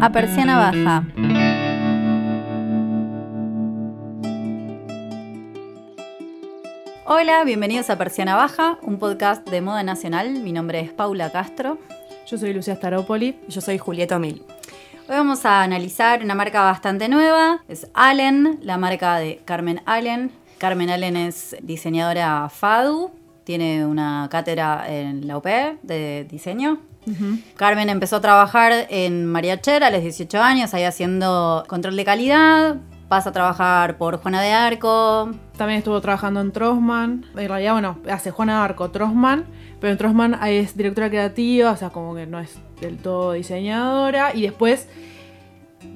A Persiana Baja. Hola, bienvenidos a Persiana Baja, un podcast de moda nacional. Mi nombre es Paula Castro. Yo soy Lucía Staropoli. Y yo soy Julieta Mil. Hoy vamos a analizar una marca bastante nueva. Es Allen, la marca de Carmen Allen. Carmen Allen es diseñadora FADU. Tiene una cátedra en la UP de diseño. Carmen empezó a trabajar en Mariacher a los 18 años, ahí haciendo control de calidad. Pasa a trabajar por Juana de Arco. También estuvo trabajando en Trossman. En realidad, bueno, hace Juana de Arco, Trossman. Pero en Trossman es directora creativa, o sea, como que no es del todo diseñadora. Y después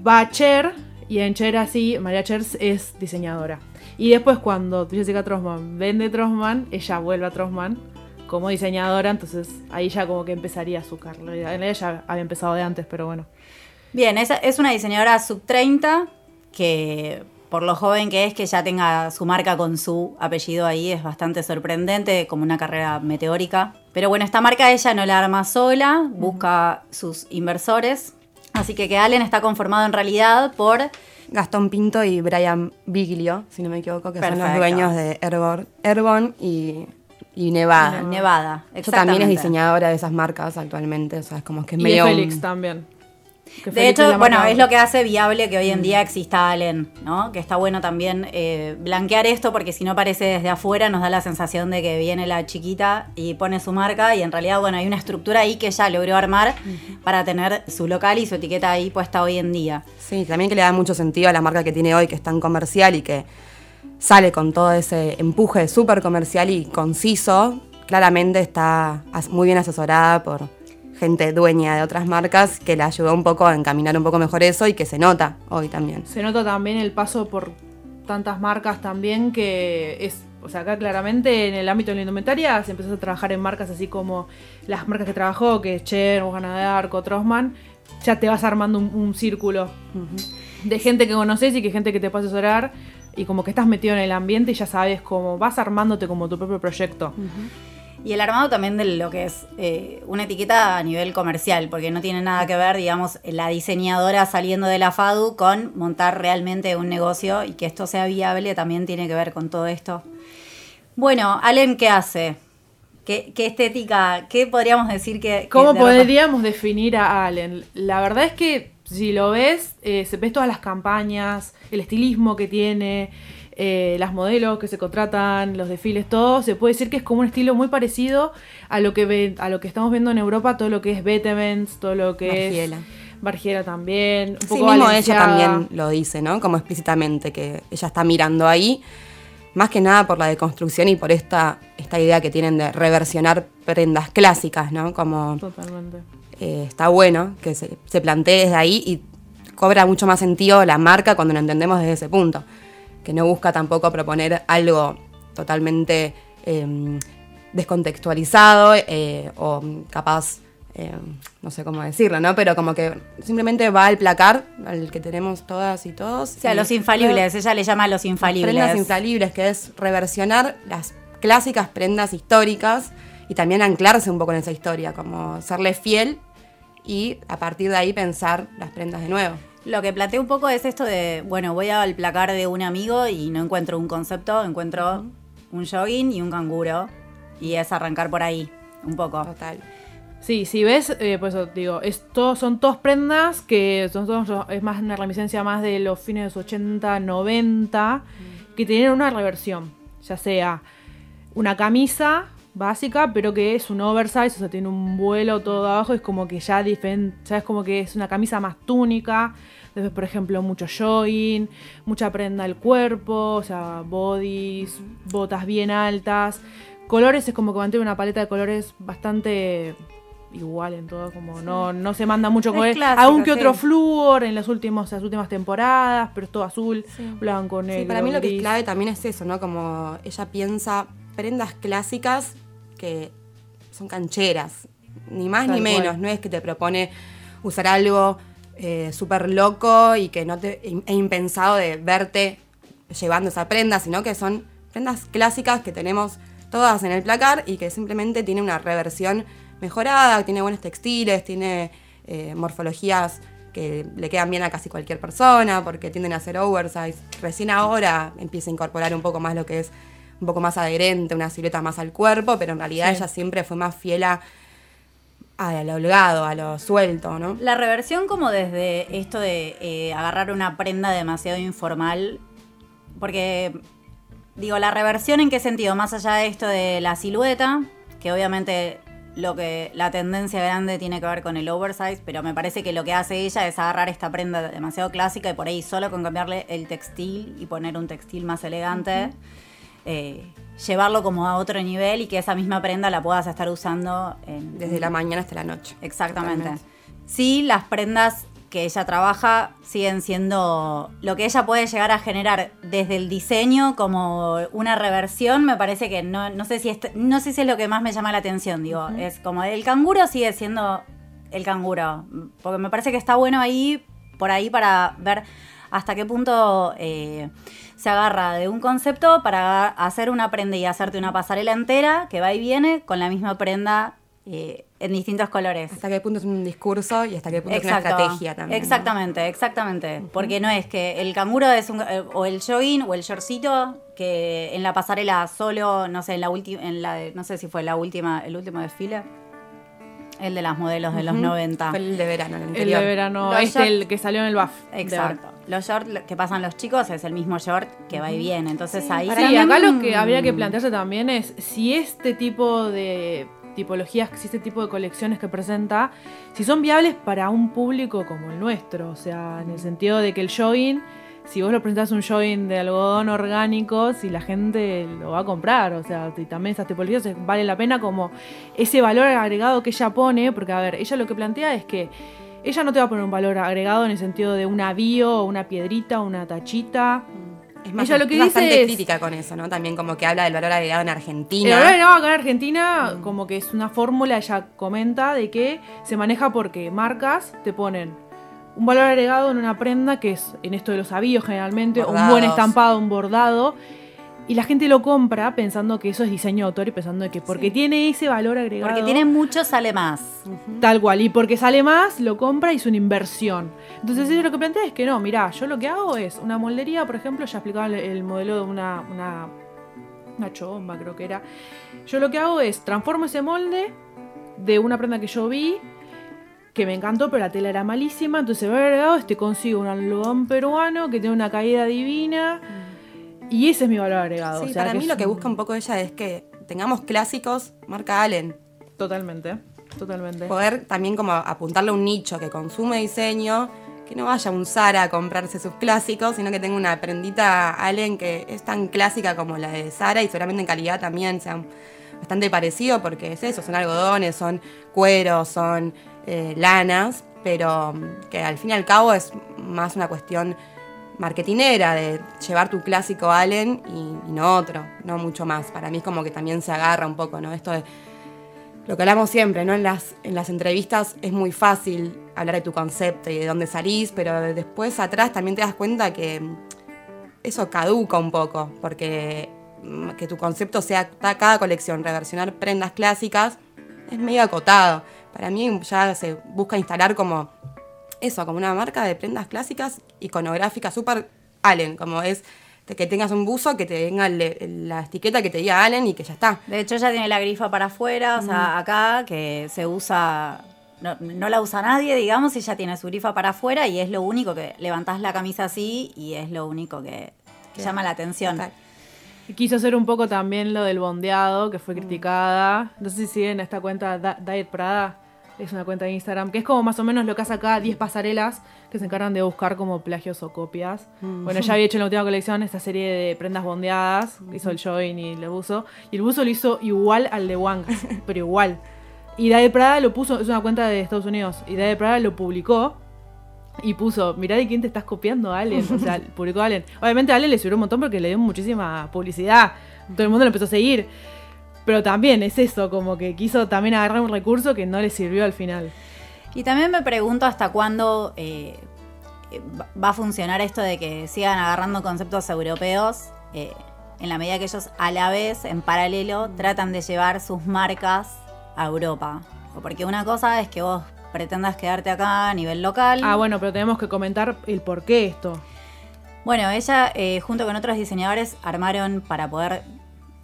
va a Cher. Y en Cher así, María Cher es diseñadora. Y después cuando Jessica Trossman vende Trossman, ella vuelve a Trossman como diseñadora, entonces ahí ya como que empezaría su carrera. En ya había empezado de antes, pero bueno. Bien, es, es una diseñadora sub 30 que por lo joven que es, que ya tenga su marca con su apellido ahí, es bastante sorprendente, como una carrera meteórica. Pero bueno, esta marca ella no la arma sola, busca sus inversores. Así que que Allen está conformado en realidad por Gastón Pinto y Brian Biglio, si no me equivoco, que son los dueños de Airborne, y, Nevada. Nevada, exactamente. también es diseñadora de esas marcas actualmente, o sea, es como que es y medio... Félix también de hecho, bueno, es lo que hace viable que hoy en día exista Allen, ¿no? Que está bueno también eh, blanquear esto porque si no parece desde afuera nos da la sensación de que viene la chiquita y pone su marca y en realidad, bueno, hay una estructura ahí que ella logró armar para tener su local y su etiqueta ahí puesta hoy en día. Sí, también que le da mucho sentido a la marca que tiene hoy, que es tan comercial y que sale con todo ese empuje súper comercial y conciso. Claramente está muy bien asesorada por gente dueña de otras marcas que le ayudó un poco a encaminar un poco mejor eso y que se nota hoy también. Se nota también el paso por tantas marcas también que es, o sea, acá claramente en el ámbito de la indumentaria se empezó a trabajar en marcas así como las marcas que trabajó, que es Cher, Bojana de Arco, ya te vas armando un, círculo de gente que conoces y que gente que te puede asesorar y como que estás metido en el ambiente y ya sabes cómo vas armándote como tu propio proyecto. Y el armado también de lo que es eh, una etiqueta a nivel comercial, porque no tiene nada que ver, digamos, la diseñadora saliendo de la FADU con montar realmente un negocio y que esto sea viable también tiene que ver con todo esto. Bueno, Allen, ¿qué hace? ¿Qué, estética? ¿Qué podríamos decir que... ¿Cómo podríamos definir a Allen? La verdad es que si lo ves, eh, se ves todas las campañas, el estilismo que tiene, eh, las modelos que se contratan, los desfiles, todo, se puede decir que es como un estilo muy parecido a lo que ve, a lo que estamos viendo en Europa, todo lo que es Betemens, todo lo que es Bargiela también, un poco mismo ella también lo dice, ¿no? Como explícitamente que ella está mirando ahí, más que nada por la deconstrucción y por esta esta idea que tienen de reversionar prendas clásicas, ¿no? Como Totalmente. Eh, está bueno que se, se plantee desde ahí y cobra mucho más sentido la marca cuando lo entendemos desde ese punto que no busca tampoco proponer algo totalmente em, descontextualizado eh, o capaz, em, no sé cómo decirlo, ¿no? Pero como que simplemente va al placar, al que tenemos todas y todos. O sea, los infalibles, ella le llama a los infalibles. prendas infalibles, que es reversionar las clásicas prendas históricas y también anclarse un poco en esa historia, como serle fiel y a partir de ahí pensar las prendas de nuevo. Lo que planteo un poco es esto de, bueno, voy al placar de un amigo y no encuentro un concepto, encuentro un jogging y un canguro. Y es arrancar por ahí, un poco. Total. Sí, si ves, eh, pues digo, esto son dos prendas que son es más una reminiscencia más de los fines de los 80, 90, que tienen una reversión, ya sea una camisa básica, pero que es un oversize, o sea, tiene un vuelo todo abajo, es como que ya, ya es como que es una camisa más túnica, después por ejemplo mucho jogging, mucha prenda al cuerpo, o sea, bodies, botas bien altas, colores es como que mantiene una paleta de colores bastante igual en todo, como no, no se manda mucho color, aunque otro flúor en las últimas, las últimas temporadas, pero es todo azul, blanco, negro. Sí, para mí lo que es clave también es eso, ¿no? Como ella piensa prendas clásicas que son cancheras, ni más ni menos. No es que te propone usar algo eh, súper loco y que no te e impensado de verte llevando esa prenda, sino que son prendas clásicas que tenemos todas en el placar y que simplemente tiene una reversión mejorada, tiene buenos textiles, tiene eh, morfologías que le quedan bien a casi cualquier persona, porque tienden a ser oversize. Recién ahora empieza a incorporar un poco más lo que es un poco más adherente, una silueta más al cuerpo, pero en realidad Sí. ella siempre fue más fiel a, a lo holgado, a lo suelto, ¿no? La reversión como desde esto de eh, agarrar una prenda demasiado informal, porque digo, la reversión en qué sentido, más allá de esto de la silueta, que obviamente lo que la tendencia grande tiene que ver con el oversize, pero me parece que lo que hace ella es agarrar esta prenda demasiado clásica y por ahí solo con cambiarle el textil y poner un textil más elegante, eh, llevarlo como a otro nivel y que esa misma prenda la puedas estar usando en, Desde la mañana hasta la noche. Exactamente. Totalmente. Sí, las prendas que ella trabaja siguen siendo lo que ella puede llegar a generar desde el diseño como una reversión, me parece que no, no sé si es, no sé si es lo que más me llama la atención, digo, es como el canguro sigue siendo el canguro, porque me parece que está bueno ahí, por ahí para ver hasta qué punto eh, se agarra de un concepto para hacer una prenda y hacerte una pasarela entera que va y viene con la misma prenda eh, en distintos colores. Hasta qué punto es un discurso y hasta qué punto es una estrategia también. ¿no? Exactamente, exactamente. Porque no es que el canguro es un, eh, o el jogging o el shortcito que en la pasarela solo, no sé, en la última, en la, de- no sé si fue la última, el último desfile, el de las modelos de los Ujú. 90. Fue el de verano, el El anterior. de verano, Los este, el que salió en el BAF. Exacto. Los shorts que pasan los chicos es el mismo short que va y viene. Entonces ahí Sí, también- acá lo que habría que plantearse también es si este tipo de tipologías, si este tipo de colecciones que presenta, si son viables para un público como el nuestro. O sea, en el sentido de que el jogging, si vos lo presentás un jogging de algodón orgánico, si la gente lo va a comprar. O sea, si también esas tipologías eh, vale la pena como ese valor agregado que ella pone, porque a ver, ella lo que plantea es que ella no te va a poner un valor agregado en el sentido de una bio, una piedrita, una tachita. Es más, Ella lo que es bastante es- crítica con eso, ¿no? También como que habla del valor agregado en Argentina. El valor agregado acá en Argentina, como que es una fórmula, ella comenta, de que se maneja porque marcas te ponen un valor agregado en una prenda que es en esto de los avíos generalmente, un buen Bordados. estampado, un bordado. Y la gente lo compra pensando que eso es diseño de autor y pensando que porque tiene ese valor agregado. Porque tiene mucho, sale más. Tal cual, y porque sale más, lo compra y es una inversión. Entonces ella lo que plantea es que no, mirá, yo lo que hago es una moldería, por ejemplo, ya explicaba el, el modelo de una, una, una chomba, creo que era. Yo lo que hago es transformo ese molde de una prenda que yo vi, que me encantó, pero la tela era malísima, entonces voy agregado, este consigo un algodón peruano que tiene una caída divina. Y ese es mi valor agregado. Sí, o sea, para mí lo que un- busca un poco ella es que tengamos clásicos marca Allen. Totalmente, totalmente. Poder también como apuntarle a un nicho que consume diseño, que no vaya un Zara a comprarse sus clásicos, sino que tenga una prendita Allen que es tan clásica como la de Zara y seguramente en calidad también sea bastante parecido porque es eso, son algodones, son cueros, son eh, lanas, pero que al fin y al cabo es más una cuestión marketinera de llevar tu clásico Allen y, no otro, no mucho más. Para mí es como que también se agarra un poco, ¿no? Esto de lo que hablamos siempre, ¿no? En las, en las entrevistas es muy fácil hablar de tu concepto y de dónde salís, pero después atrás también te das cuenta que eso caduca un poco, porque mm, que tu concepto sea cada colección, reversionar prendas clásicas, es medio acotado. Para mí ya se busca instalar como eso, como una marca de prendas clásicas, iconográfica, súper Allen, como es de que tengas un buzo que te venga la etiqueta que te diga Allen y que ya está. De hecho, ya tiene la grifa para afuera, o sea, acá que se usa, no, no la usa nadie, digamos, y ya tiene su grifa para afuera y es lo único que levantás la camisa así y es lo único que, llama la atención. Total. Quiso hacer un poco también lo del bondeado, que fue criticada. No sé si siguen esta cuenta Diet Prada. Es una cuenta de Instagram, que es como más o menos lo que hace acá 10 pasarelas que se encargan de buscar como plagios o copias. Bueno, ella había hecho en la última colección esta serie de prendas bondeadas, hizo el join y el buzo. Y el buzo lo hizo igual al de Wang, pero igual. Y Diet Prada lo puso, es una cuenta de Estados Unidos, y Diet Prada lo publicó y puso, mirá de quién te estás copiando, Allen. O sea, publicó Allen. Obviamente a Allen le sirvió un montón porque le dio muchísima publicidad. Todo el mundo lo empezó a seguir. Pero también es eso, como que quiso también agarrar un recurso que no le sirvió al final. Y también me pregunto hasta cuándo eh, va- a funcionar esto de que sigan agarrando conceptos europeos eh, en la medida que ellos a la vez, en paralelo, tratan de llevar sus marcas a Europa. Porque una cosa es que vos pretendas quedarte acá a nivel local. Ah, bueno, pero tenemos que comentar el por qué esto. Bueno, ella eh, junto con otros diseñadores armaron para poder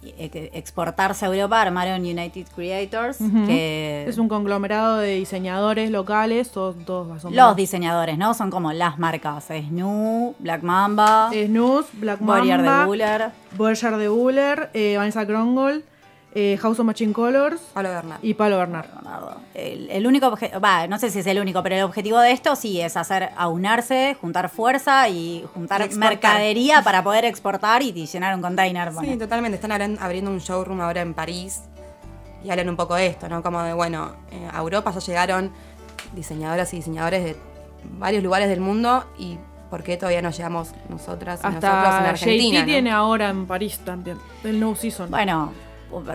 exportarse a Europa, armaron United Creators, que Es un conglomerado de diseñadores locales, todos, todos los diseñadores, ¿no? Son como las marcas, Snoo, Black Mamba, Snooze, Black Warrior de Mamba, Buller. Boyard de Buller, eh, Vanessa Krongold, eh, House of Machine Colors Pablo Bernal. y Palo Bernard. Leonardo. El, el único objetivo, va, no sé si es el único, pero el objetivo de esto sí es hacer aunarse, juntar fuerza y juntar Y mercadería para poder exportar y llenar un container. Sí, totalmente. Están abriendo un showroom ahora en París y hablan un poco de esto, ¿no? Como de, bueno, eh, a Europa ya llegaron diseñadoras y diseñadores de varios lugares del mundo y ¿por qué todavía no llegamos nosotras y nosotros en Hasta Argentina? JT ¿no? tiene ahora en París también, el No Season. Bueno,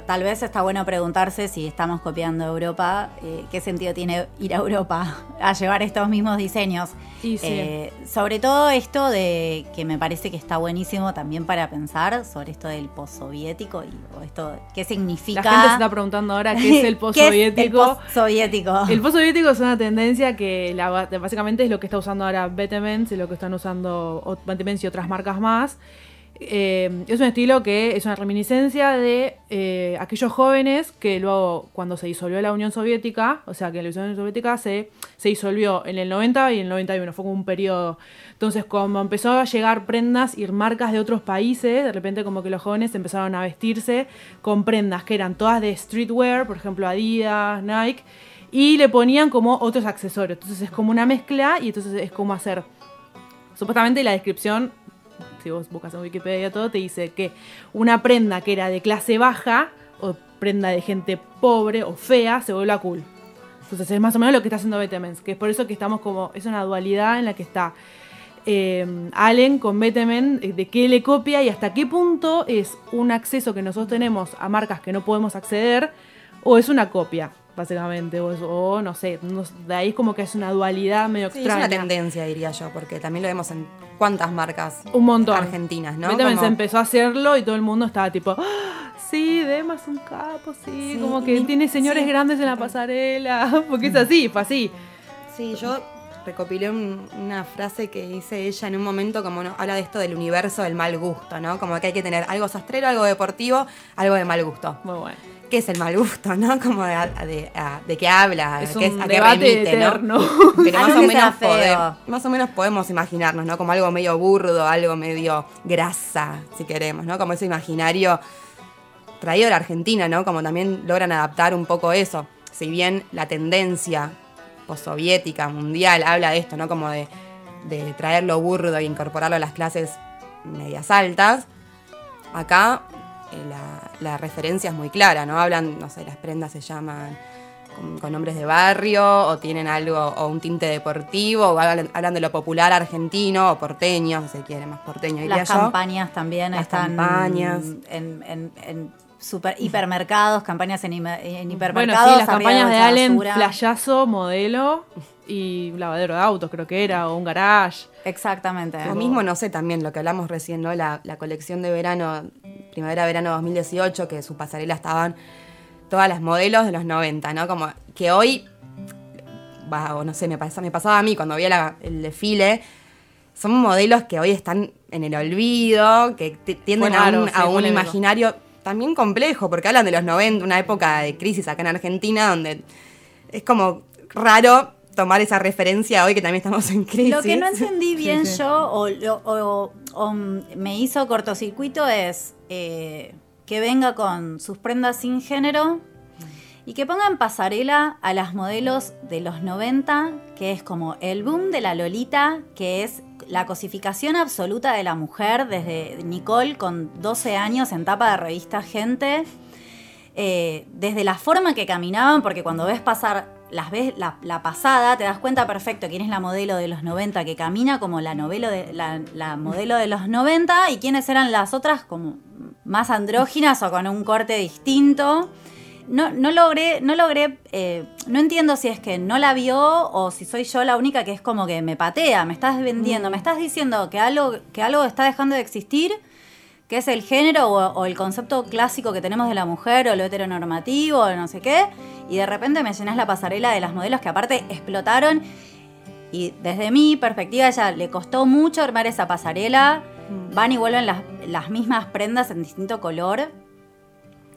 tal vez está bueno preguntarse si estamos copiando Europa, eh, qué sentido tiene ir a Europa a llevar estos mismos diseños. Sí. Eh, sobre todo esto de que me parece que está buenísimo también para pensar sobre esto del postsoviético y o esto qué significa. La gente se está preguntando ahora qué es el postsoviético. El postsoviético. El postsoviético es una tendencia que la- básicamente es lo que está usando ahora Betemens y lo que están usando Betemens y otras marcas más. Eh, es un estilo que es una reminiscencia de eh, aquellos jóvenes que luego, cuando se disolvió la Unión Soviética, o sea que la Unión Soviética se, se disolvió en el 90 y en el 91, fue como un periodo. Entonces, como empezó a llegar prendas y marcas de otros países, de repente como que los jóvenes empezaron a vestirse con prendas que eran todas de streetwear, por ejemplo Adidas, Nike, y le ponían como otros accesorios. Entonces es como una mezcla y entonces es como hacer. Supuestamente la descripción, si vos buscas en Wikipedia todo, te dice que una prenda que era de clase baja o prenda de gente pobre o fea se vuelve a cool. Entonces es más o menos lo que está haciendo Betemens, que es por eso que estamos como, es una dualidad en la que está eh, Allen con Betemen, eh, de qué le copia y hasta qué punto es un acceso que nosotros tenemos a marcas que no podemos acceder o es una copia, básicamente, o, o no sé, no- de ahí como que es una dualidad medio Sí, es una extraña. tendencia, diría yo, porque también lo vemos en cuántas marcas Un montón. argentinas, ¿no? Como- empezó a hacerlo y todo el mundo estaba tipo, "Ah, sí, Dema es un capo, sí, Sí, como que y- tiene señores sí, grandes en la pasarela, porque es así, fue así. Sí, yo recopilé un- una frase que dice ella en un momento como no, habla de esto del universo del mal gusto, ¿no? Como que hay que tener algo sastrero, algo deportivo, algo de mal gusto. Muy bueno. ¿Qué es el mal gusto, no? Como de, de, a- de qué habla, Es qué un a qué debate remite, ¿no? eterno. Pero más o, menos más o menos podemos imaginarnos, ¿no? Como algo medio burdo, algo medio grasa, si queremos, ¿no? Como ese imaginario traído de la Argentina, ¿no? Como también logran adaptar un poco eso. Si bien la tendencia postsoviética, mundial, habla de esto, ¿no? Como de, de traer lo burdo e incorporarlo a las clases medias altas, acá la, la referencia es muy clara, ¿no? Hablan, no sé, las prendas se llaman con, con nombres de barrio o tienen algo o un tinte deportivo o hablan, hablan de lo popular argentino o porteño, si se quiere, más porteño diría Las yo. campañas también Las están campañas. en, en- en super, hipermercados, campañas en, hiper- en Bueno, hipermercados. sí, las campañas de bolsa Allen, basura. flayazo, modelo y lavadero de autos, creo que era, o un garage. Exactamente. Lo mismo, no sé, también lo que hablamos recién, ¿no? La, la colección de verano, primavera-verano 2018, que su pasarela estaban todas las modelos de los 90, ¿no? Como que hoy, va, o no sé, me, pasa, me pasaba a mí cuando veía la- el desfile, son modelos que hoy están en el olvido, que tienden a un, sí, a un polémico. imaginario también complejo, porque hablan de los 90, una época de crisis acá en Argentina, donde es como raro tomar esa referencia hoy que también estamos en crisis. Lo que no entendí bien sí. yo o, lo- o- o, me hizo cortocircuito es eh, que venga con sus prendas sin género y que ponga en pasarela a las modelos de los 90, que es como el boom de la Lolita, que es la cosificación absoluta de la mujer desde Nicole con 12 años en tapa de revista Gente. Eh, desde la forma que caminaban, porque cuando ves pasar las ves la, la pasada, te das cuenta perfecto quién es la modelo de los 90 que camina como la, novelo de, la, la modelo de los 90 y quiénes eran las otras como más andróginas o con un corte distinto. No, no logré, no logré, eh, no entiendo si es que no la vio o si soy yo la única que es como que me patea, me estás vendiendo, me estás diciendo que algo, que algo está dejando de existir qué es el género o, o el concepto clásico que tenemos de la mujer o lo heteronormativo o no sé qué. Y de repente me llenas la pasarela de las modelos que aparte explotaron. Y desde mi perspectiva, ella le costó mucho armar esa pasarela. Van y vuelven las, las mismas prendas en distinto color.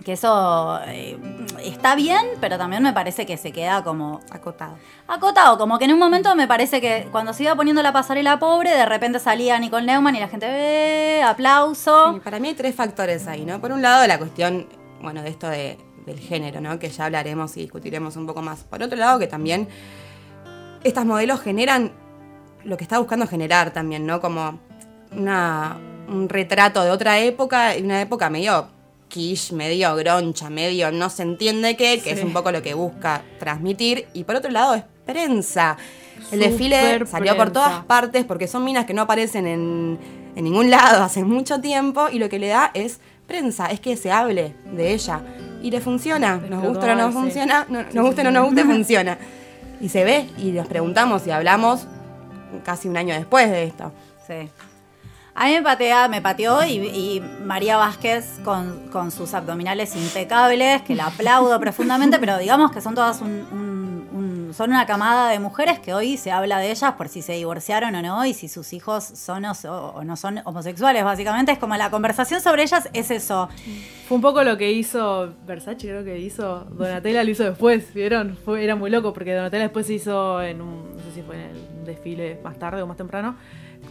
Que eso eh, está bien, pero también me parece que se queda como Acotado. acotado. Como que en un momento me parece que cuando se iba poniendo la pasarela pobre, de repente salía Nicole Neumann y la gente, ¡eh! aplauso. Sí, para mí hay tres factores ahí, ¿no? Por un lado, la cuestión, bueno, de esto de- del género, ¿no? Que ya hablaremos y discutiremos un poco más. Por otro lado, que también estas modelos generan lo que está buscando generar también, ¿no? Como una, un retrato de otra época, y una época medio quiche, medio groncha, medio no se entiende qué, que Sí. es un poco lo que busca transmitir. Y por otro lado, es prensa. El desfile salió por todas partes porque son minas que no aparecen en, en ningún lado hace mucho tiempo y lo que le da es prensa, es que se hable de ella. Y le funciona, nos gusta o no nos funciona, no- nos guste o no nos guste, funciona. Y se ve y nos preguntamos y hablamos casi un año después de esto. Sí. A mí me patea, me pateó y, y María Vázquez con, con sus abdominales impecables, que la aplaudo profundamente, pero digamos que son todas un, un- un- son una camada de mujeres que hoy se habla de ellas por si se divorciaron o no y si sus hijos son o, o no son homosexuales, básicamente es como la conversación sobre ellas es eso. Fue un poco lo que hizo Versace, creo que hizo. Donatella lo hizo después, ¿vieron? Era muy loco porque Donatella después hizo en un. No sé si fue en el desfile más tarde o más temprano.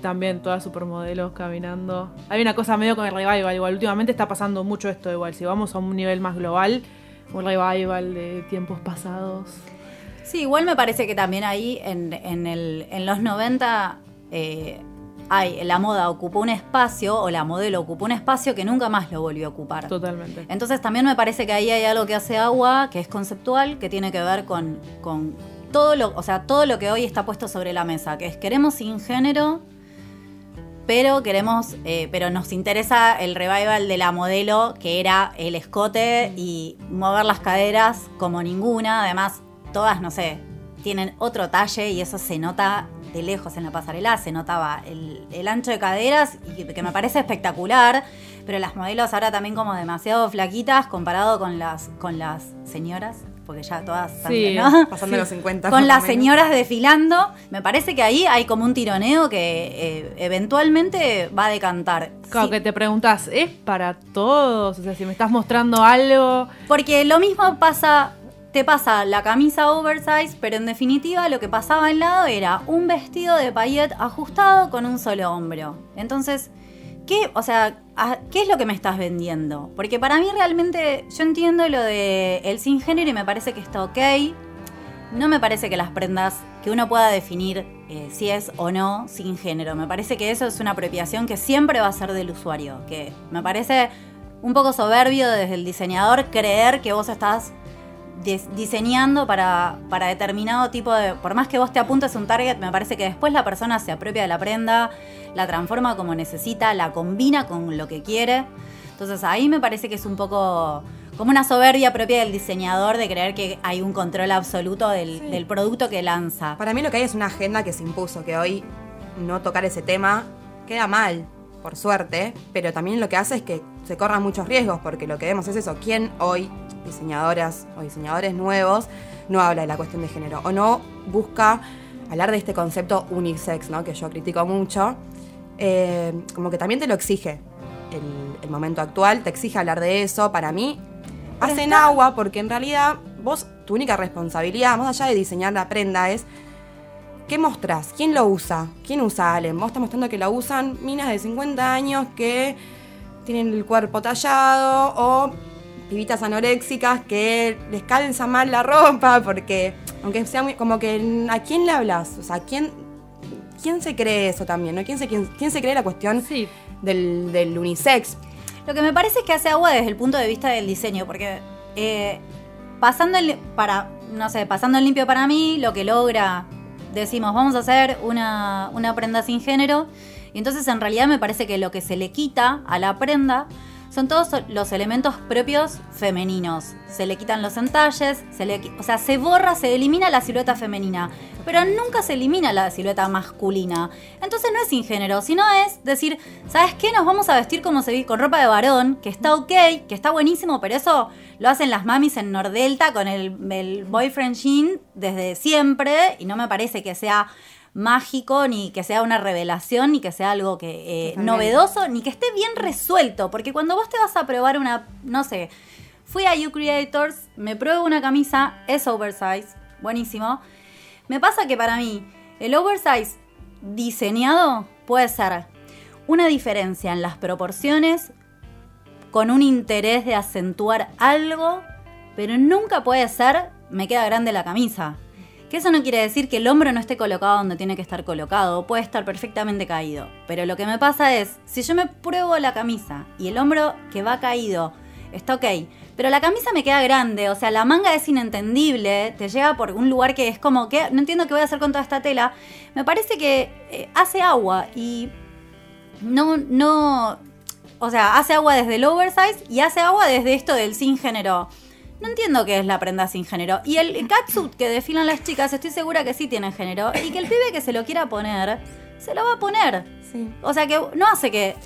También todas supermodelos caminando. Hay una cosa medio con el revival. Igual, últimamente está pasando mucho esto. Igual, si vamos a un nivel más global, un revival de tiempos pasados. Sí, igual me parece que también ahí en, en el- en los 90 eh, hay, la moda ocupó un espacio, o la modelo ocupó un espacio que nunca más lo volvió a ocupar. Totalmente. Entonces también me parece que ahí hay algo que hace agua, que es conceptual, que tiene que ver con, con todo lo, o sea, todo lo que hoy está puesto sobre la mesa, que es queremos sin género, pero queremos, eh, pero nos interesa el revival de la modelo, que era el escote y mover las caderas como ninguna. Además, todas, no sé, tienen otro talle y eso se nota de lejos en la pasarela, se notaba el, el ancho de caderas y que, me parece espectacular. Pero las modelos ahora también como demasiado flaquitas comparado con las, con las señoras, porque ya todas están, Sí, ¿no? Pasando los 50 con las señoras desfilando. Me parece que ahí hay como un tironeo que eh, eventualmente va a decantar. Claro, Sí, que te preguntas, ¿es para todos? O sea, si me estás mostrando algo. Porque lo mismo pasa, te pasa la camisa oversize, pero en definitiva lo que pasaba al lado era un vestido de paillet ajustado con un solo hombro. Entonces, ¿qué, o sea, ¿qué es lo que me estás vendiendo? Porque para mí realmente yo entiendo lo de el sin género y me parece que está ok. No me parece que las prendas, que uno pueda definir eh, si es o no sin género. Me parece que eso es una apropiación que siempre va a ser del usuario. Que me parece un poco soberbio desde el diseñador creer que vos estás diseñando para, para determinado tipo de... Por más que vos te apuntes un target, me parece que después la persona se apropia de la prenda, la transforma como necesita, la combina con lo que quiere. Entonces ahí me parece que es un poco como una soberbia propia del diseñador de creer que hay un control absoluto del, Sí. del producto que lanza. Para mí lo que hay es una agenda que se impuso, que hoy no tocar ese tema queda mal, por suerte, pero también lo que hace es que se corran muchos riesgos, porque lo que vemos es eso, ¿quién hoy, diseñadoras o diseñadores nuevos, no habla de la cuestión de género o no busca hablar de este concepto unisex, ¿no? que yo critico mucho? Eh, como que también te lo exige el, el momento actual, te exige hablar de eso, para mí Pero hacen está- agua porque en realidad vos, tu única responsabilidad, más allá de diseñar la prenda, es ¿qué mostrás? ¿Quién lo usa? ¿Quién usa Allen? Vos estás mostrando que lo usan minas de 50 años que tienen el cuerpo tallado o pibitas anoréxicas que les calza mal la ropa porque, aunque sea muy, como que, ¿a quién le hablas? O sea, ¿quién, quién se cree eso también? ¿no? ¿Quién, se, quién, quién se cree la cuestión Sí, del, del unisex? Lo que me parece es que hace agua desde el punto de vista del diseño, porque eh, pasando el, para, no sé, pasando el limpio para mí, lo que logra, decimos, vamos a hacer una, una prenda sin género, y entonces en realidad me parece que lo que se le quita a la prenda son todos los elementos propios femeninos. Se le quitan los entalles, se le, o sea, se borra, se elimina la silueta femenina, pero nunca se elimina la silueta masculina. Entonces no es sin género, sino es decir, ¿sabes qué? Nos vamos a vestir como se ve con ropa de varón, que está ok, que está buenísimo, pero eso lo hacen las mamis en Nordelta con el, el boyfriend jean desde siempre y no me parece que sea mágico, ni que sea una revelación, ni que sea algo que eh, novedoso, ni que esté bien resuelto. Porque cuando vos te vas a probar una, no sé, fui a You Creators, me pruebo una camisa, es oversize, buenísimo. Me pasa que para mí el oversize diseñado puede ser una diferencia en las proporciones con un interés de acentuar algo, pero nunca puede ser me queda grande la camisa. Que eso no quiere decir que el hombro no esté colocado donde tiene que estar colocado, puede estar perfectamente caído. Pero lo que me pasa es, si yo me pruebo la camisa y el hombro que va caído está ok, pero la camisa me queda grande, o sea, la manga es inentendible, te llega por un lugar que es como que no entiendo qué voy a hacer con toda esta tela, me parece que eh, hace agua y no, no, o sea, hace agua desde el oversize y hace agua desde esto del sin género. No entiendo qué es la prenda sin género. Y el catsuit que desfilan las chicas, estoy segura que sí tiene género. Y que el pibe que se lo quiera poner, se lo va a poner. Sí. O sea que no hace que.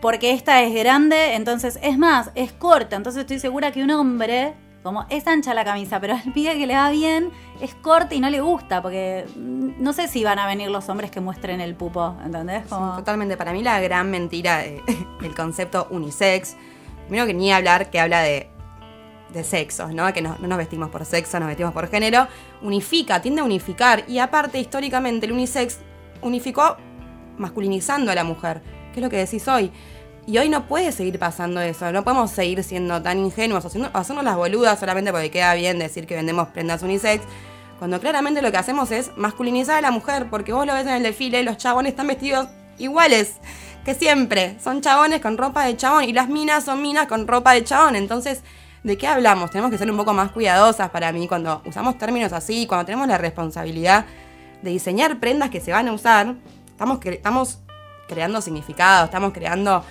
Porque esta es grande, entonces es más, es corta. Entonces estoy segura que un hombre, como es ancha la camisa, pero al pibe que le va bien, es corta y no le gusta. Porque no sé si van a venir los hombres que muestren el pupo, ¿entendés? Como... Sí, totalmente. Para mí la gran mentira de- del concepto unisex, primero que ni hablar que habla de, de sexos, ¿no? Que no, no nos vestimos por sexo, nos vestimos por género, unifica, tiende a unificar. Y aparte, históricamente, el unisex unificó masculinizando a la mujer, que es lo que decís hoy. Y hoy no puede seguir pasando eso, no podemos seguir siendo tan ingenuos, haciendo, hacernos las boludas solamente porque queda bien decir que vendemos prendas unisex, cuando claramente lo que hacemos es masculinizar a la mujer, porque vos lo ves en el desfile, los chabones están vestidos iguales que siempre, son chabones con ropa de chabón y las minas son minas con ropa de chabón, entonces, ¿de qué hablamos? Tenemos que ser un poco más cuidadosas para mí cuando usamos términos así, cuando tenemos la responsabilidad de diseñar prendas que se van a usar, estamos, cre- estamos creando significado, estamos creando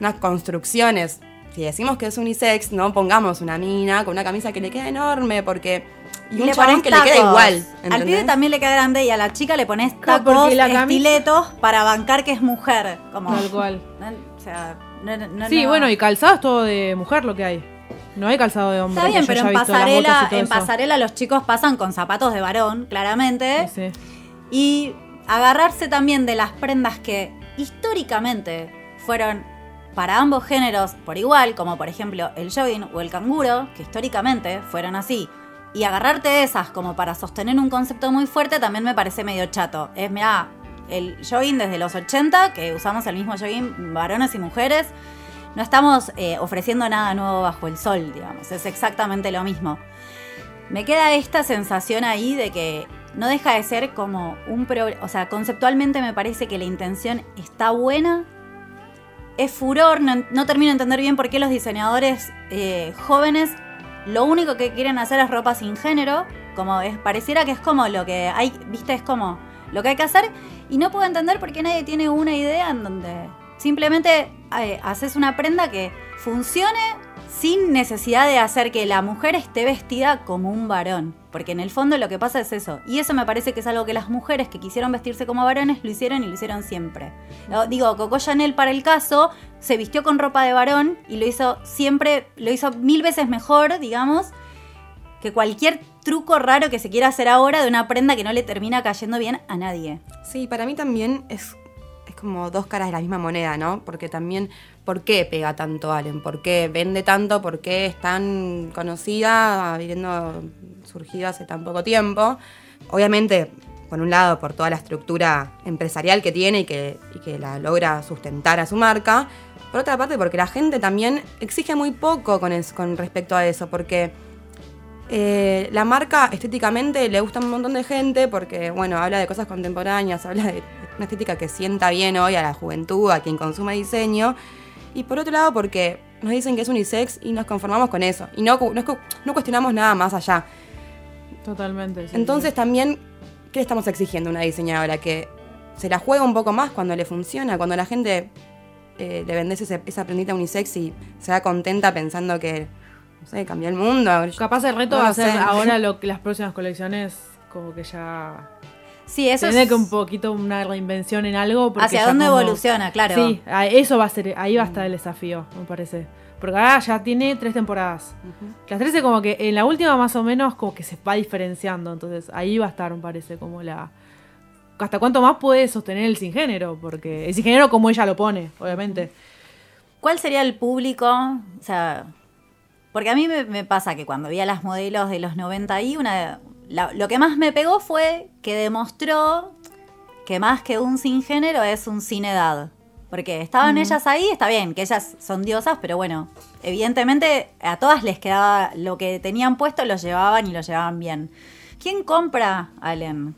unas construcciones. Si decimos que es unisex, no pongamos una mina con una camisa que le queda enorme, porque. Y un le chabón que le queda igual. Al pibe también le queda grande y a la chica le pones tacos, la camisa- estiletos para bancar que es mujer. Como, Tal cual. O sea, no, no, Sí, no. bueno, y calzado es todo de mujer lo que hay. No hay calzado de hombre. Está bien, pero en pasarela, en eso. pasarela los chicos pasan con zapatos de varón, claramente. Sí, sí. Y agarrarse también de las prendas que históricamente fueron para ambos géneros por igual, como por ejemplo el jogging o el canguro, que históricamente fueron así. Y agarrarte de esas como para sostener un concepto muy fuerte también me parece medio chato. Es, mirá, el jogging desde los 80, que usamos el mismo jogging varones y mujeres, no estamos eh, ofreciendo nada nuevo bajo el sol, digamos. Es exactamente lo mismo. Me queda esta sensación ahí de que no deja de ser como un problema. O sea, conceptualmente me parece que la intención está buena. Es furor, no, no termino de entender bien por qué los diseñadores eh, jóvenes lo único que quieren hacer es ropa sin género. Como es, pareciera que es como lo que hay, viste, es como lo que hay que hacer. Y no puedo entender por qué nadie tiene una idea en donde simplemente eh, haces una prenda que funcione sin necesidad de hacer que la mujer esté vestida como un varón. Porque en el fondo lo que pasa es eso. Y eso me parece que es algo que las mujeres que quisieron vestirse como varones lo hicieron y lo hicieron siempre. Digo, Coco Chanel para el caso se vistió con ropa de varón y lo hizo siempre, lo hizo mil veces mejor, digamos, que cualquier truco raro que se quiera hacer ahora de una prenda que no le termina cayendo bien a nadie. Sí, para mí también es como dos caras de la misma moneda, ¿no? Porque también, ¿por qué pega tanto Allen? ¿Por qué vende tanto? ¿Por qué es tan conocida, habiendo surgido hace tan poco tiempo? Obviamente, por un lado, por toda la estructura empresarial que tiene y que, la logra sustentar a su marca. Por otra parte, porque la gente también exige muy poco con respecto a eso, porque eh, la marca estéticamente le gusta a un montón de gente porque, bueno, habla de cosas contemporáneas, habla de una estética que sienta bien hoy a la juventud, a quien consume diseño. Y por otro lado, porque nos dicen que es unisex y nos conformamos con eso. Y no, no, no cuestionamos nada más allá. Totalmente. sí, Entonces sí. también, ¿qué le estamos exigiendo a una diseñadora? Que se la juega un poco más cuando le funciona, cuando la gente eh, le vendés ese- esa prendita unisex y se va contenta pensando que, no sé, cambió el mundo. Capaz el reto No va a ser ahora lo que las próximas colecciones, como que ya. Sí, eso es que un poquito una reinvención en algo. porque hacia dónde como- evoluciona, claro. Sí, eso va a ser, ahí va a estar el desafío, me parece. Porque ahora ya tiene tres temporadas. Las tres es como que en la última más o menos como que se va diferenciando. Entonces ahí va a estar, me parece, como la... ¿Hasta cuánto más puede sostener el sin género? Porque el sin género como ella lo pone, obviamente. ¿Cuál sería el público? O sea, porque a mí me, me pasa que cuando vi a las modelos de los 90 y una, la- lo que más me pegó fue que demostró que más que un sin género es un sin edad. Porque estaban ellas ahí, está bien, que ellas son diosas, pero bueno, evidentemente a todas les quedaba lo que tenían puesto, lo llevaban y lo llevaban bien. ¿Quién compra, Allen?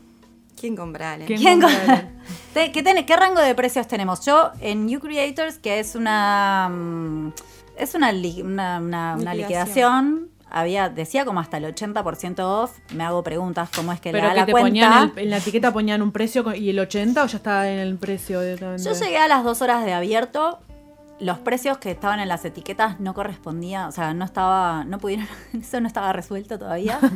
¿Quién compra, Ale? ¿Quién? ¿Quién compra, co- Allen? ¿Qué, ten- qué rango de precios tenemos? Yo en New Creators, que es una mm, es una, li- una, una- una Liquidación. Había decía como hasta el 80% off. Me hago preguntas cómo es que le Pero da que la te cuenta. ponían el- en la etiqueta ponían un precio y el 80 o ya estaba en el precio directamente. Yo llegué a las dos horas de abierto. Los precios que estaban en las etiquetas no correspondían, o sea, no estaba, no pudieron, eso no estaba resuelto todavía.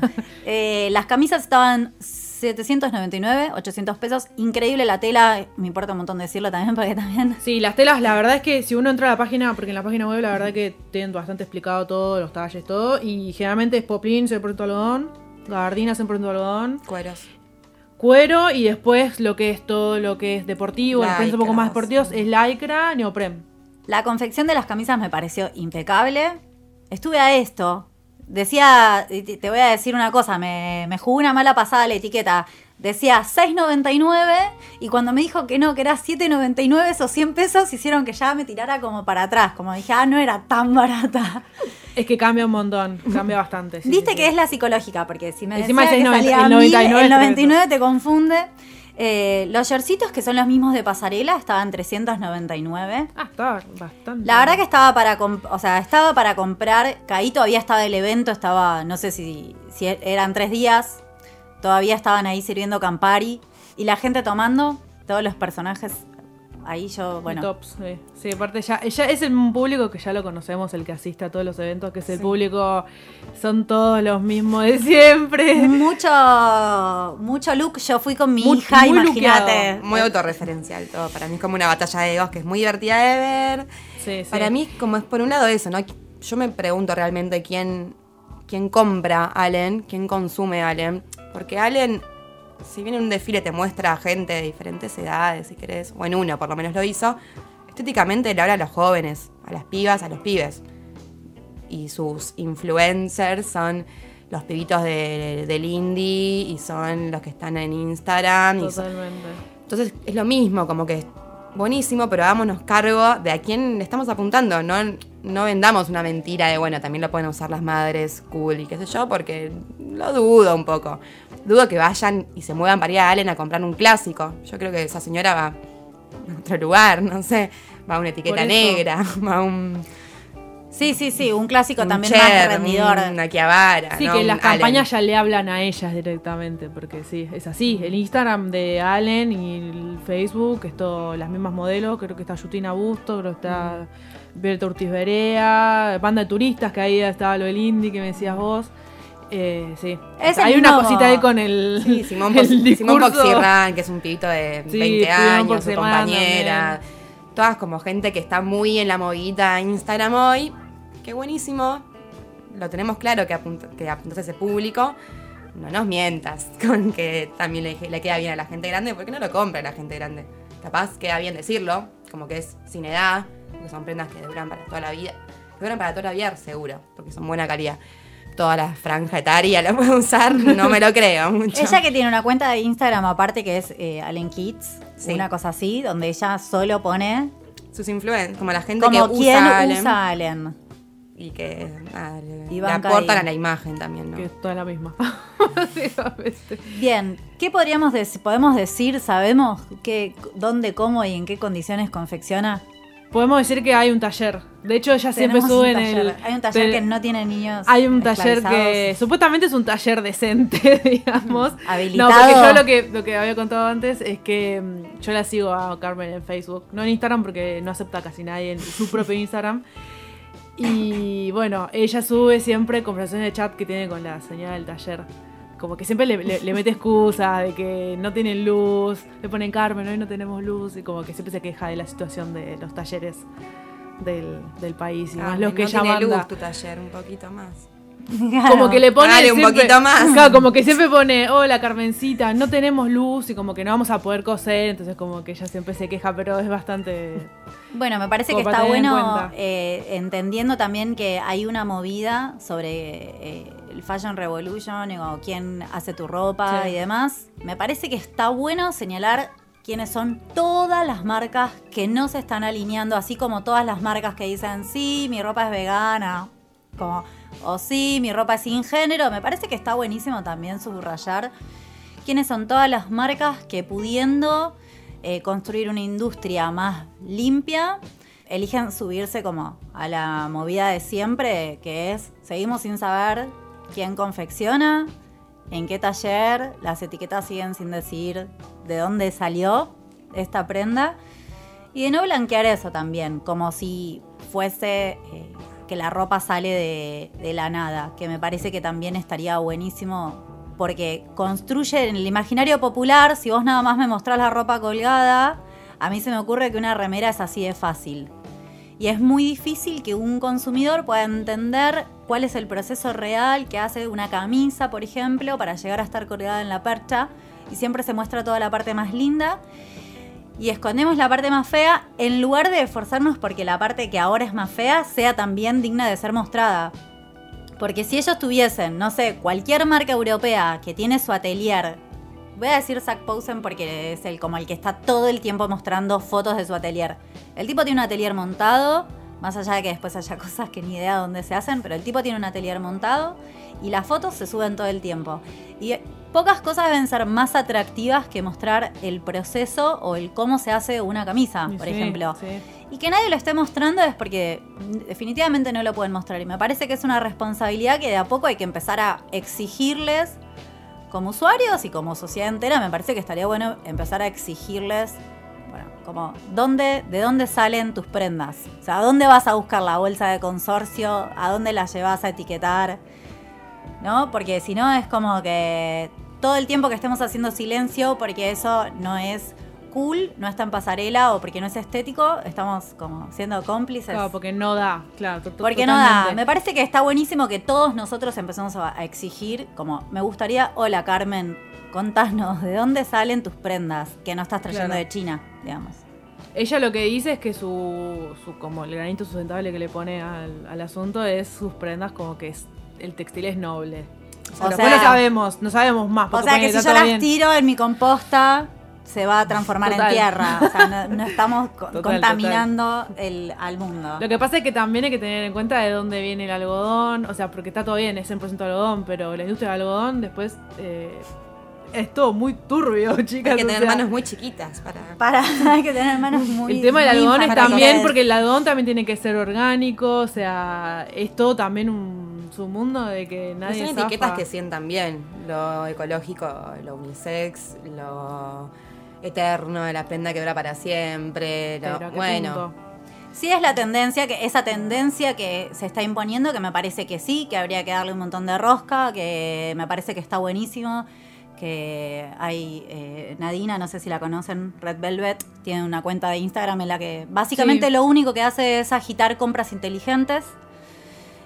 Eh, las camisas estaban 799, 800 pesos. Increíble la tela, me importa un montón decirlo también porque también Sí, las telas, la verdad es que si uno entra a la página, porque en la página web la verdad que tienen bastante explicado todo, los talles, todo, y generalmente es poplin, se pronto algodón, gabardinas en pronto algodón, Cueros. cuero y después lo que es todo lo que es deportivo, los un poco más deportivos, es lycra, neopren. La confección de las camisas me pareció impecable. Estuve a esto. Decía, te voy a decir una cosa, me, me jugó una mala pasada la etiqueta. Decía 6.99 y cuando me dijo que no, que era 7.99, esos 100 pesos hicieron que ya me tirara como para atrás. Como dije, ah, no era tan barata. Es que cambia un montón, cambia bastante. sí, Viste sí, que sí. es la psicológica, porque si me Encima decía es que el salía 90, el 1000, 99 el es 99 te confunde. Eh, los shortcitos que son los mismos de pasarela estaban 399. Ah, está bastante. La verdad que estaba para, o sea, estaba para comprar. Caí todavía estaba el evento, estaba, no sé si, si eran tres días. Todavía estaban ahí sirviendo Campari. Y la gente tomando, todos los personajes. Ahí yo, Bueno. Tops, sí. Sí, aparte ya, ya es el público que ya lo conocemos, el que asiste a todos los eventos, que es el público, son todos los mismos de siempre. Mucho, mucho look. Yo fui con mi Muy- hija, imagínate. Muy autorreferencial todo. Para mí es como una batalla de egos que es muy divertida de ver. Sí, sí. Para mí, como es por un lado eso, ¿no? Yo me pregunto realmente quién, quién compra Allen, quién consume Allen. Porque Allen, si bien en un desfile te muestra a gente de diferentes edades, si querés, o en uno por lo menos lo hizo, estéticamente le habla a los jóvenes, a las pibas, a los pibes. Y sus influencers son los pibitos de- del indie y son los que están en Instagram. y Totalmente. entonces es lo mismo, como que buenísimo, pero hagámonos cargo de a quién le estamos apuntando. No, no vendamos una mentira de, bueno, también lo pueden usar las madres cool y qué sé yo, porque lo dudo un poco. Dudo que vayan y se muevan para ir a Allen a comprar un clásico. Yo creo que esa señora va a otro lugar, no sé, va a una etiqueta negra, va a un, Sí, sí, sí. Un clásico un también Cher, más rendidor. una Chiavara, Sí, ¿no? que las Allen. campañas ya le hablan a ellas directamente, porque sí, es así. El Instagram de Allen y el Facebook, esto, las mismas modelos, creo que está Yutina Busto, creo que está Berta Ortiz Berea, banda de turistas, que ahí estaba lo del indie que me decías vos. Eh, sí. Es Hay una cosita ahí con el. Sí, Simón, el Simón. Poxirran, que es un pibito de Sí, 20 Simón años, su compañera. Todas como gente que está muy en la movida Instagram hoy. Qué buenísimo. Lo tenemos claro que, apunta, que apuntas a ese público. No nos mientas con que también le, le queda bien a la gente grande, porque no lo compra la gente grande. Capaz queda bien decirlo, como que es sin edad, porque son prendas que duran para toda la vida. Que duran para toda la vida, seguro, porque son buena calidad. Toda la franja etaria la puede usar, no me lo creo mucho. Ella que tiene una cuenta de Instagram aparte que es eh, Allen Kids, Sí. una cosa así, donde ella solo pone sus influencers, como la gente como que quién usa Allen usa Allen. y que nada, le, Y le aportan ahí. a la imagen también, ¿no? Que es toda la misma. Bien, ¿qué podríamos decir? ¿Podemos decir, sabemos qué, dónde, cómo y en qué condiciones confecciona? Podemos decir que hay un taller. De hecho, ella siempre sube en el. Hay un taller del- que no tiene niños. Hay un taller que supuestamente es un taller decente, digamos. Habilitado. No, porque yo lo que, lo que había contado antes es que mm, yo la sigo a Carmen en Facebook, no en Instagram porque no acepta casi nadie en su propio Instagram. Y bueno, ella sube siempre conversaciones de chat que tiene con la señora del taller. Como que siempre le, le- le mete excusas de que no tienen luz, le ponen Carmen, hoy no tenemos luz, y como que siempre se queja de la situación de los talleres del, del país y más los que no ella tiene luz tu taller, un poquito más. como que le pone Dale un poquito más. Claro, como que siempre pone, hola Carmencita, no tenemos luz y como que no vamos a poder coser, entonces como que ella siempre se queja, pero es bastante... Bueno, me parece que está en bueno eh, entendiendo también que hay una movida sobre eh, el Fashion Revolution o quién hace tu ropa Sí. y demás. Me parece que está bueno señalar quiénes son todas las marcas que no se están alineando, así como todas las marcas que dicen, sí, mi ropa es vegana, como, o sí, mi ropa es sin género. Me parece que está buenísimo también subrayar quiénes son todas las marcas que pudiendo eh, construir una industria más limpia, eligen subirse como a la movida de siempre, que es, seguimos sin saber quién confecciona, en qué taller, las etiquetas siguen sin decir de dónde salió esta prenda. Y de no blanquear eso también, como si fuese eh, que la ropa sale de, de la nada, que me parece que también estaría buenísimo porque construye en el imaginario popular, si vos nada más me mostrás la ropa colgada, a mí se me ocurre que una remera es así de fácil. Y es muy difícil que un consumidor pueda entender cuál es el proceso real que hace una camisa, por ejemplo, para llegar a estar colgada en la percha. Y siempre se muestra toda la parte más linda y escondemos la parte más fea en lugar de esforzarnos porque la parte que ahora es más fea sea también digna de ser mostrada. Porque si ellos tuviesen, no sé, cualquier marca europea que tiene su atelier, voy a decir Zack Posen porque es el como el que está todo el tiempo mostrando fotos de su atelier. El tipo tiene un atelier montado, más allá de que después haya cosas que ni idea dónde se hacen, pero el tipo tiene un atelier montado y las fotos se suben todo el tiempo. Y pocas cosas deben ser más atractivas que mostrar el proceso o el cómo se hace una camisa, por sí, ejemplo. sí. Y que nadie lo esté mostrando es porque definitivamente no lo pueden mostrar. Y me parece que es una responsabilidad que de a poco hay que empezar a exigirles como usuarios y como sociedad entera. Me parece que estaría bueno empezar a exigirles, bueno, como dónde, de dónde salen tus prendas. O sea, ¿a dónde vas a buscar la bolsa de consorcio? ¿A dónde la llevas a etiquetar? ¿No? Porque si no es como que todo el tiempo que estemos haciendo silencio porque eso no es cool, no está en pasarela o porque no es estético, estamos como siendo cómplices. Claro, porque no da, claro. Porque no da. Me parece que está buenísimo que todos nosotros empecemos a a exigir, como, me gustaría, hola Carmen, contanos, ¿de dónde salen tus prendas que no estás trayendo Claro. de China, digamos? Ella lo que dice es que su, su como el granito sustentable que le pone al, al asunto es sus prendas como que es, el textil es noble. O sea, O después sea- no sabemos, no sabemos más. O sea que si yo las bien. tiro en mi composta, se va a transformar Total. en tierra. O sea, no, no estamos Total, contaminando El, al mundo. Lo que pasa es que también hay que tener en cuenta de dónde viene el algodón, o sea, porque está todo bien, es 100% algodón, pero la industria del algodón después eh, es todo muy turbio, chicas. Hay que o tener sea, manos muy chiquitas para... Para, hay que tener manos muy. El tema del algodón es también comer. porque el algodón también tiene que ser orgánico, o sea, es todo también un submundo de que No nadie son zafa. etiquetas que sientan bien. Lo ecológico, lo unisex, lo eterno, la prenda que dura para siempre. Pero, ¿a qué bueno, punto? Sí es la tendencia, que esa tendencia que se está imponiendo, que me parece que sí, que habría que darle un montón de rosca, que me parece que está buenísimo, que hay eh, Nadina, no sé si la conocen, Red Velvet, tiene una cuenta de Instagram en la que básicamente Sí. lo único que hace es agitar compras inteligentes.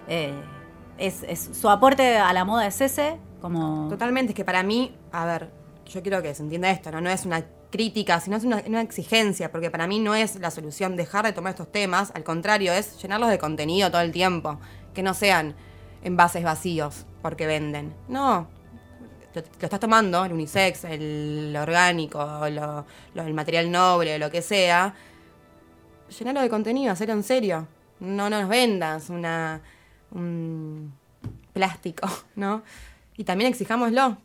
Eh, es, es- su aporte a la moda es ese, como... totalmente. Es que para mí, a ver, yo quiero que se entienda esto, ¿no? No es una crítica, sino es una, exigencia, porque para mí no es la solución dejar de tomar estos temas, al contrario, es llenarlos de contenido todo el tiempo, que no sean envases vacíos porque venden. No, lo, estás tomando, el unisex, el orgánico, el material noble, lo que sea, llenarlo de contenido, hacerlo en serio. No, no nos vendas una un plástico, ¿no? Y también exijámoslo.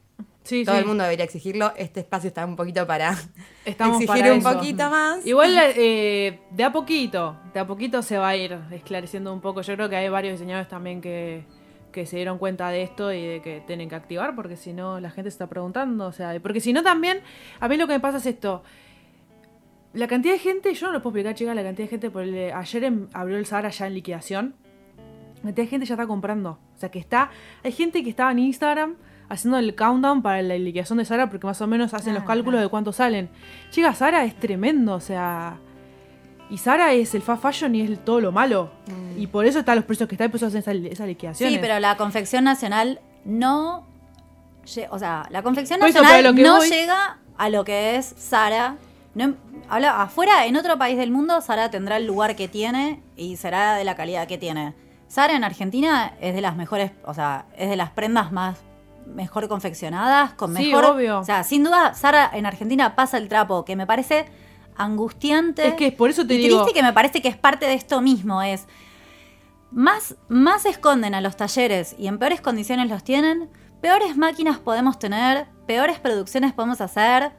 Sí, Todo sí. el mundo debería exigirlo. Este espacio está un poquito para Estamos exigir para un eso. poquito más. Igual eh, de a poquito, de a poquito se va a ir esclareciendo un poco. Yo creo que hay varios diseñadores también que, que se dieron cuenta de esto y de que tienen que activar, porque si no la gente se está preguntando. O sea, porque si no también, a mí lo que me pasa es esto. La cantidad de gente, yo no lo puedo explicar, chicas, la cantidad de gente, por el- ayer en- abrió el Zara ya en liquidación. La cantidad de gente ya está comprando. O sea, que está, hay gente que estaba en Instagram haciendo el countdown para la liquidación de Zara porque más o menos hacen los Ah, cálculos claro. de cuánto salen. Chicas, Zara es tremendo, o sea... Y Zara es el fast fashion y es todo lo malo. Y por eso están los precios que están y por eso hacen esa, esa liquidación. Sí, pero la confección nacional no. O sea, la confección eso, nacional no voy- llega a lo que es Sara. No, habla, afuera, en otro país del mundo, Sara tendrá el lugar que tiene y será de la calidad que tiene. Sara en Argentina es de las mejores, o sea, es de las prendas más mejor confeccionadas, con Sí, mejor. obvio. O sea, sin duda, Sara en Argentina pasa el trapo, que me parece angustiante. Es que por eso te y digo- triste que me parece que es parte de esto mismo, es más, más esconden a los talleres y en peores condiciones los tienen, peores máquinas podemos tener, peores producciones podemos hacer.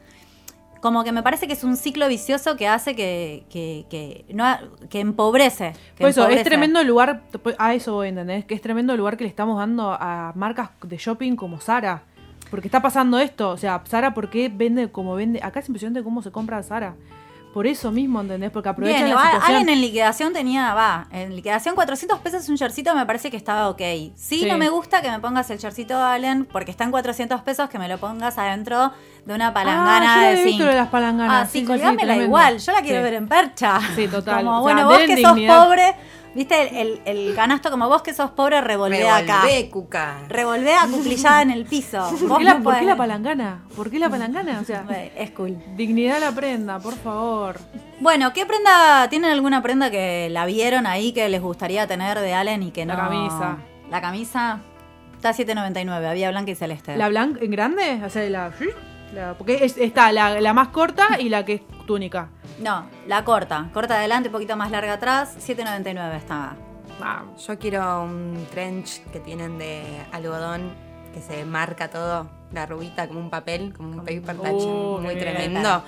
Como que me parece que es un ciclo vicioso que hace que, que, que, no, que empobrece. que Por eso, es tremendo el lugar, a eso voy, ¿entendés? Que es tremendo el lugar que le estamos dando a marcas de shopping como Zara. Porque está pasando esto, o sea, Zara, ¿por qué vende como vende? Acá es impresionante cómo se compra Zara. Por eso mismo, ¿entendés? Porque aprovechan Bien, la igual, situación. alguien en liquidación tenía, va, en liquidación 400 pesos un shortcito me parece que estaba ok. Sí, Sí. no me gusta que me pongas el de Allen porque está en 400 pesos que me lo pongas adentro de una palangana Ah, yo de zinc. de las palanganas. Ah, Sí, sí, igual, yo la quiero ver en percha. Sí, total. Como, O sea, bueno, vos den que sos dignidad. pobre, viste el, el- el canasto como vos que sos pobre, revolvé acá. Revolvé, cuca. Revolvé acuclillada en el piso. ¿Por Vos qué, la, no por qué la palangana? ¿Por qué la palangana? O sea, Es cool. dignidad a la prenda, por favor. Bueno, ¿qué prenda? ¿Tienen alguna prenda que la vieron ahí que les gustaría tener de Allen y que no? La camisa. La camisa está 7.99, había blanca y celeste. ¿La blanca en grande? O sea, la... la- porque es- está la, la más corta y la que es túnica. No, la corta. Corta adelante, un poquito más larga atrás. 7.99 está. Ah, Yo quiero un trench que tienen de algodón que se marca todo, la rubita como un papel, como un paper touch Oh, muy bien. tremendo.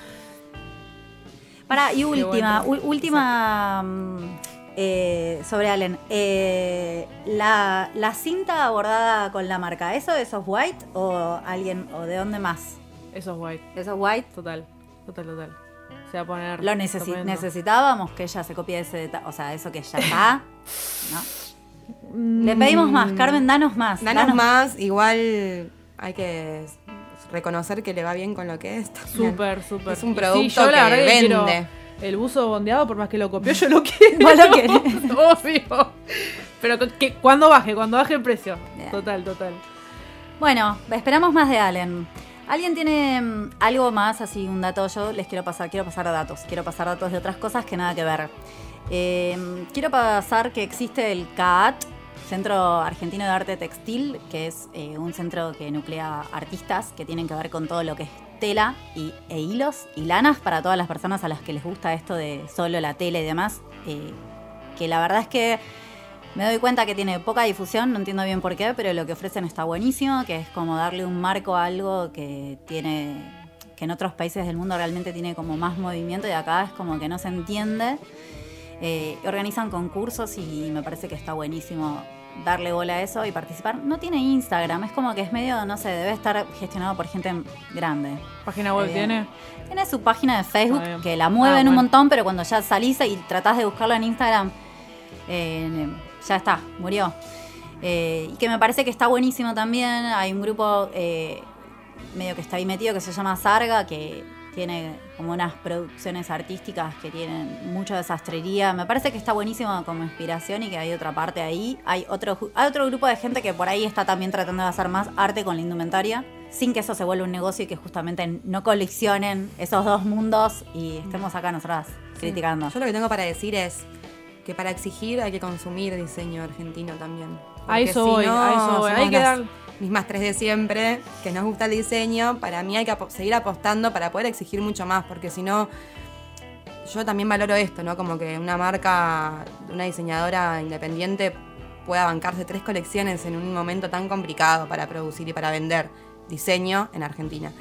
Para, y última, bueno. u- última mm, eh, sobre Allen. Eh, la, la cinta bordada con la marca, ¿eso de esos white o alguien, o de dónde más? Eso es guay. ¿Esos white? Total, total, total. Se va a poner... Lo necesi- necesitábamos que ella se copie ese deta- o sea, eso que ya está. ¿no? Mm, Le pedimos más, Carmen, danos más. Danos más, igual hay que reconocer que le va bien con lo que es. Súper, súper. Es un sí, producto yo la que quiero vende. el buzo bondeado, por más que lo copió, yo lo quiero. Vos lo querés. Obvio. Pero que, cuando baje, cuando baje el precio. Bien. Total, total. Bueno, esperamos más de Allen. ¿Alguien tiene mm, algo más, así un dato? Yo les quiero pasar, quiero pasar datos, quiero pasar datos de otras cosas que nada que ver. Eh, quiero pasar que existe el CAAT, Centro Argentino de Arte Textil, que es eh, un centro que nuclea artistas que tienen que ver con todo lo que es tela y, e hilos y lanas para todas las personas a las que les gusta esto de solo la tela y demás. eh, que la verdad es que me doy cuenta que tiene poca difusión, no entiendo bien por qué, pero lo que ofrecen está buenísimo, que es como darle un marco a algo que tiene que en otros países del mundo realmente tiene como más movimiento y acá es como que no se entiende. Eh, organizan concursos y me parece que está buenísimo darle bola a eso y participar. No tiene Instagram, es como que es medio, no sé, debe estar gestionado por gente grande. ¿Página web Eh, tiene? Tiene su página de Facebook que la mueven Ah, un montón, pero cuando ya salís y tratás de buscarlo en Instagram, eh, ya está, murió. Eh, y que me parece que está buenísimo también. Hay un grupo eh, medio que está ahí metido que se llama Sarga, que tiene como unas producciones artísticas que tienen mucho de sastrería. Me parece que está buenísimo como inspiración y que hay otra parte ahí. Hay otro, hay otro grupo de gente que por ahí está también tratando de hacer más arte con la indumentaria, sin que eso se vuelva un negocio y que justamente no coleccionen esos dos mundos y estemos acá nosotras criticando. Yo lo que tengo para decir es que para exigir hay que consumir diseño argentino también. A eso si voy, no, a eso voy. Hay que dar- mismas tres de siempre, que nos gusta el diseño, para mí hay que seguir apostando para poder exigir mucho más, porque si no, yo también valoro esto, ¿no? Como que una marca, una diseñadora independiente pueda bancarse tres colecciones en un momento tan complicado para producir y para vender. diseño en Argentina.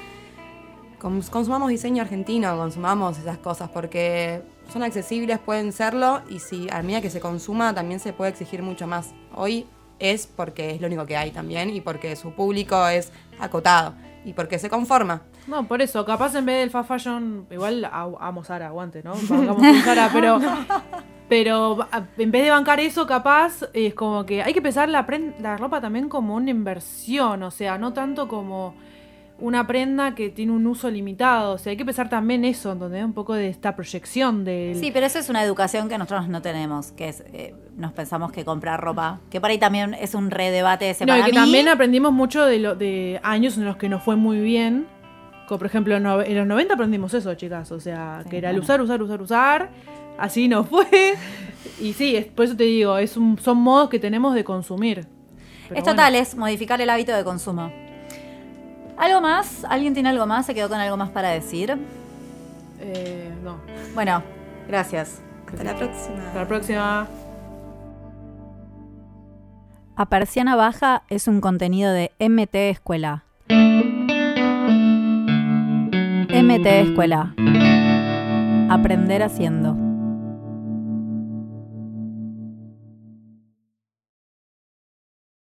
Cons- Consumamos diseño argentino, consumamos esas cosas porque son accesibles, pueden serlo y si a medida que se consuma también se puede exigir mucho más. Hoy es porque es lo único que hay también y porque su público es acotado y porque se conforma. No, por eso, capaz en vez del fast fashion, igual a- amo Sara, aguante, ¿no? Bancamos Sara, pero, pero a- en vez de bancar eso, capaz es como que hay que pensar la, la ropa también como una inversión, o sea, no tanto como una prenda que tiene un uso limitado, o sea, hay que pensar también eso, donde un poco de esta proyección del... Sí, pero eso es una educación que nosotros no tenemos, que es, eh, nos pensamos que comprar ropa, que por ahí también es un redebate ese No, y para que mí. también aprendimos mucho de, lo, de años en los que nos fue muy bien. Como por ejemplo, en los 90 aprendimos eso, chicas. O sea, Sí, que era el usar, usar, usar, usar. Así nos fue. Y sí, es, por eso te digo, es un, son modos que tenemos de consumir. Pero es bueno. total, es modificar el hábito de consumo. ¿Algo más? ¿Alguien tiene algo más? ¿Se quedó con algo más para decir? Eh, no. Bueno, gracias. Hasta la próxima. Hasta la próxima. A Persiana Baja es un contenido de MT Escuela. MT Escuela. Aprender haciendo.